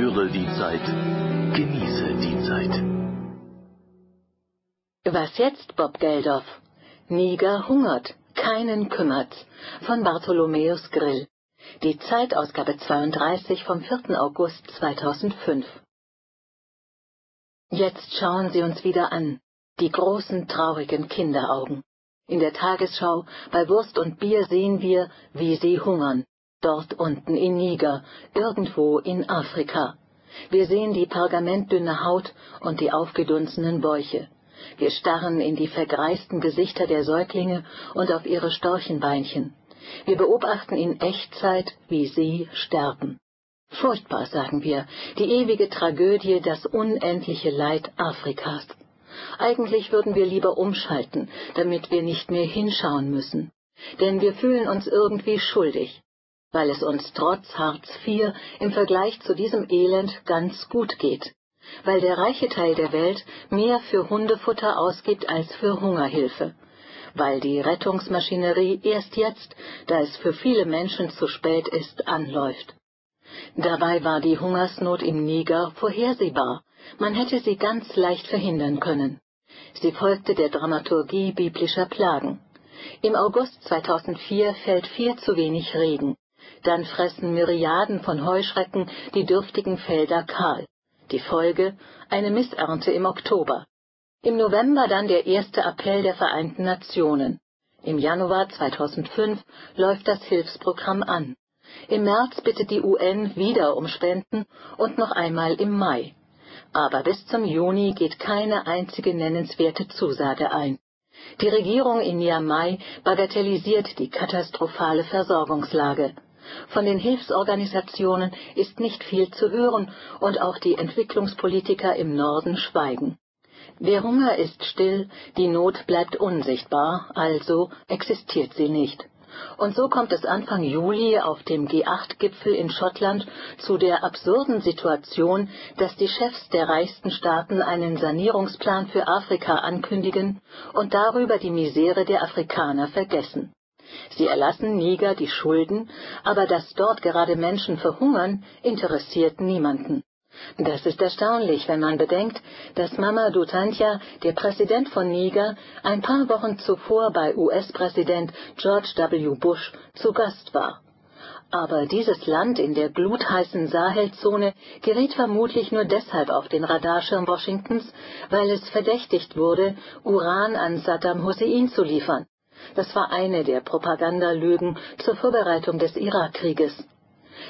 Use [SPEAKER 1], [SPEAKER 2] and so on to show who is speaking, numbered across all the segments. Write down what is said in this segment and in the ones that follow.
[SPEAKER 1] Spüre die Zeit, genieße die Zeit.
[SPEAKER 2] Was jetzt, Bob Geldof? Niger hungert, keinen kümmert's. Von Bartholomäus Grill. Die Zeitausgabe 32 vom 4. August 2005. Jetzt schauen sie uns wieder an, die großen traurigen Kinderaugen. In der Tagesschau bei Wurst und Bier sehen wir, wie sie hungern, dort unten in Niger, irgendwo in Afrika. Wir sehen die pergamentdünne Haut und die aufgedunsenen Bäuche. Wir starren in die vergreisten Gesichter der Säuglinge und auf ihre Storchenbeinchen. Wir beobachten in Echtzeit, wie sie sterben. Furchtbar, sagen wir, die ewige Tragödie, das unendliche Leid Afrikas. Eigentlich würden wir lieber umschalten, damit wir nicht mehr hinschauen müssen. Denn wir fühlen uns irgendwie schuldig, weil es uns trotz Hartz IV im Vergleich zu diesem Elend ganz gut geht, weil der reiche Teil der Welt mehr für Hundefutter ausgibt als für Hungerhilfe, weil die Rettungsmaschinerie erst jetzt, da es für viele Menschen zu spät ist, anläuft. Dabei war die Hungersnot im Niger vorhersehbar, man hätte sie ganz leicht verhindern können. Sie folgte der Dramaturgie biblischer Plagen. Im August 2004 fällt viel zu wenig Regen. Dann fressen Myriaden von Heuschrecken die dürftigen Felder kahl. Die Folge eine Missernte im Oktober. Im November dann der erste Appell der Vereinten Nationen. Im Januar 2005 läuft das Hilfsprogramm an. Im März bittet die UN wieder um Spenden und noch einmal im Mai. Aber bis zum Juni geht keine einzige nennenswerte Zusage ein. Die Regierung in Niamey bagatellisiert die katastrophale Versorgungslage. Von den Hilfsorganisationen ist nicht viel zu hören und auch die Entwicklungspolitiker im Norden schweigen. Der Hunger ist still, die Not bleibt unsichtbar, also existiert sie nicht. Und so kommt es Anfang Juli auf dem G8-Gipfel in Schottland zu der absurden Situation, dass die Chefs der reichsten Staaten einen Sanierungsplan für Afrika ankündigen und darüber die Misere der Afrikaner vergessen. Sie erlassen Niger die Schulden, aber dass dort gerade Menschen verhungern, interessiert niemanden. Das ist erstaunlich, wenn man bedenkt, dass Mamadou Tandja, der Präsident von Niger, ein paar Wochen zuvor bei US-Präsident George W. Bush zu Gast war. Aber dieses Land in der glutheißen Sahelzone geriet vermutlich nur deshalb auf den Radarschirm Washingtons, weil es verdächtigt wurde, Uran an Saddam Hussein zu liefern. Das war eine der Propagandalügen zur Vorbereitung des Irakkrieges.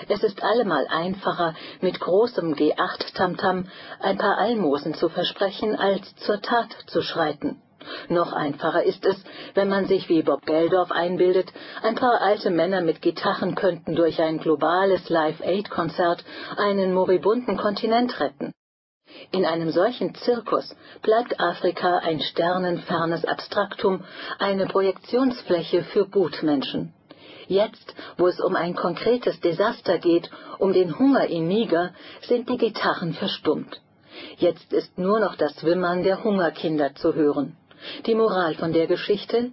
[SPEAKER 2] Es ist allemal einfacher, mit großem G8-Tamtam ein paar Almosen zu versprechen, als zur Tat zu schreiten. Noch einfacher ist es, wenn man sich wie Bob Geldorf einbildet, ein paar alte Männer mit Gitarren könnten durch ein globales Live-Aid-Konzert einen moribunden Kontinent retten. In einem solchen Zirkus bleibt Afrika ein sternenfernes Abstraktum, eine Projektionsfläche für Gutmenschen. Jetzt, wo es um ein konkretes Desaster geht, um den Hunger in Niger, sind die Gitarren verstummt. Jetzt ist nur noch das Wimmern der Hungerkinder zu hören. Die Moral von der Geschichte?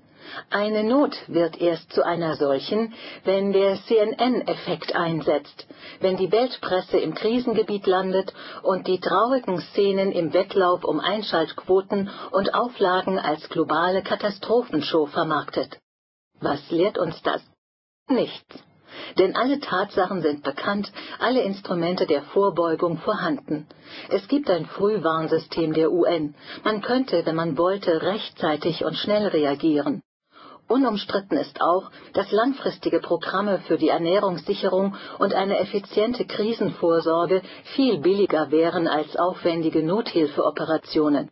[SPEAKER 2] Eine Not wird erst zu einer solchen, wenn der CNN-Effekt einsetzt, wenn die Weltpresse im Krisengebiet landet und die traurigen Szenen im Wettlauf um Einschaltquoten und Auflagen als globale Katastrophenshow vermarktet. Was lehrt uns das? Nichts. Denn alle Tatsachen sind bekannt, alle Instrumente der Vorbeugung vorhanden. Es gibt ein Frühwarnsystem der UN. Man könnte, wenn man wollte, rechtzeitig und schnell reagieren. Unumstritten ist auch, dass langfristige Programme für die Ernährungssicherung und eine effiziente Krisenvorsorge viel billiger wären als aufwendige Nothilfeoperationen.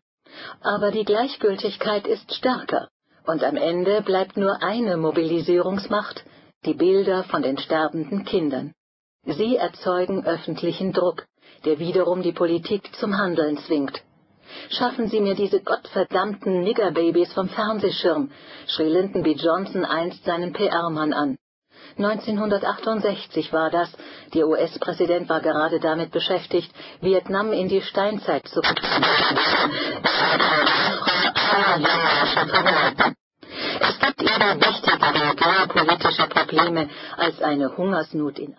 [SPEAKER 2] Aber die Gleichgültigkeit ist stärker, und am Ende bleibt nur eine Mobilisierungsmacht, die Bilder von den sterbenden Kindern. Sie erzeugen öffentlichen Druck, der wiederum die Politik zum Handeln zwingt. Schaffen Sie mir diese gottverdammten Niggerbabys vom Fernsehschirm, schrie Lyndon B. Johnson einst seinen PR-Mann an. 1968 war das, der US-Präsident war gerade damit beschäftigt, Vietnam in die Steinzeit zu Es gibt immer wichtigere geopolitische Probleme als eine Hungersnot in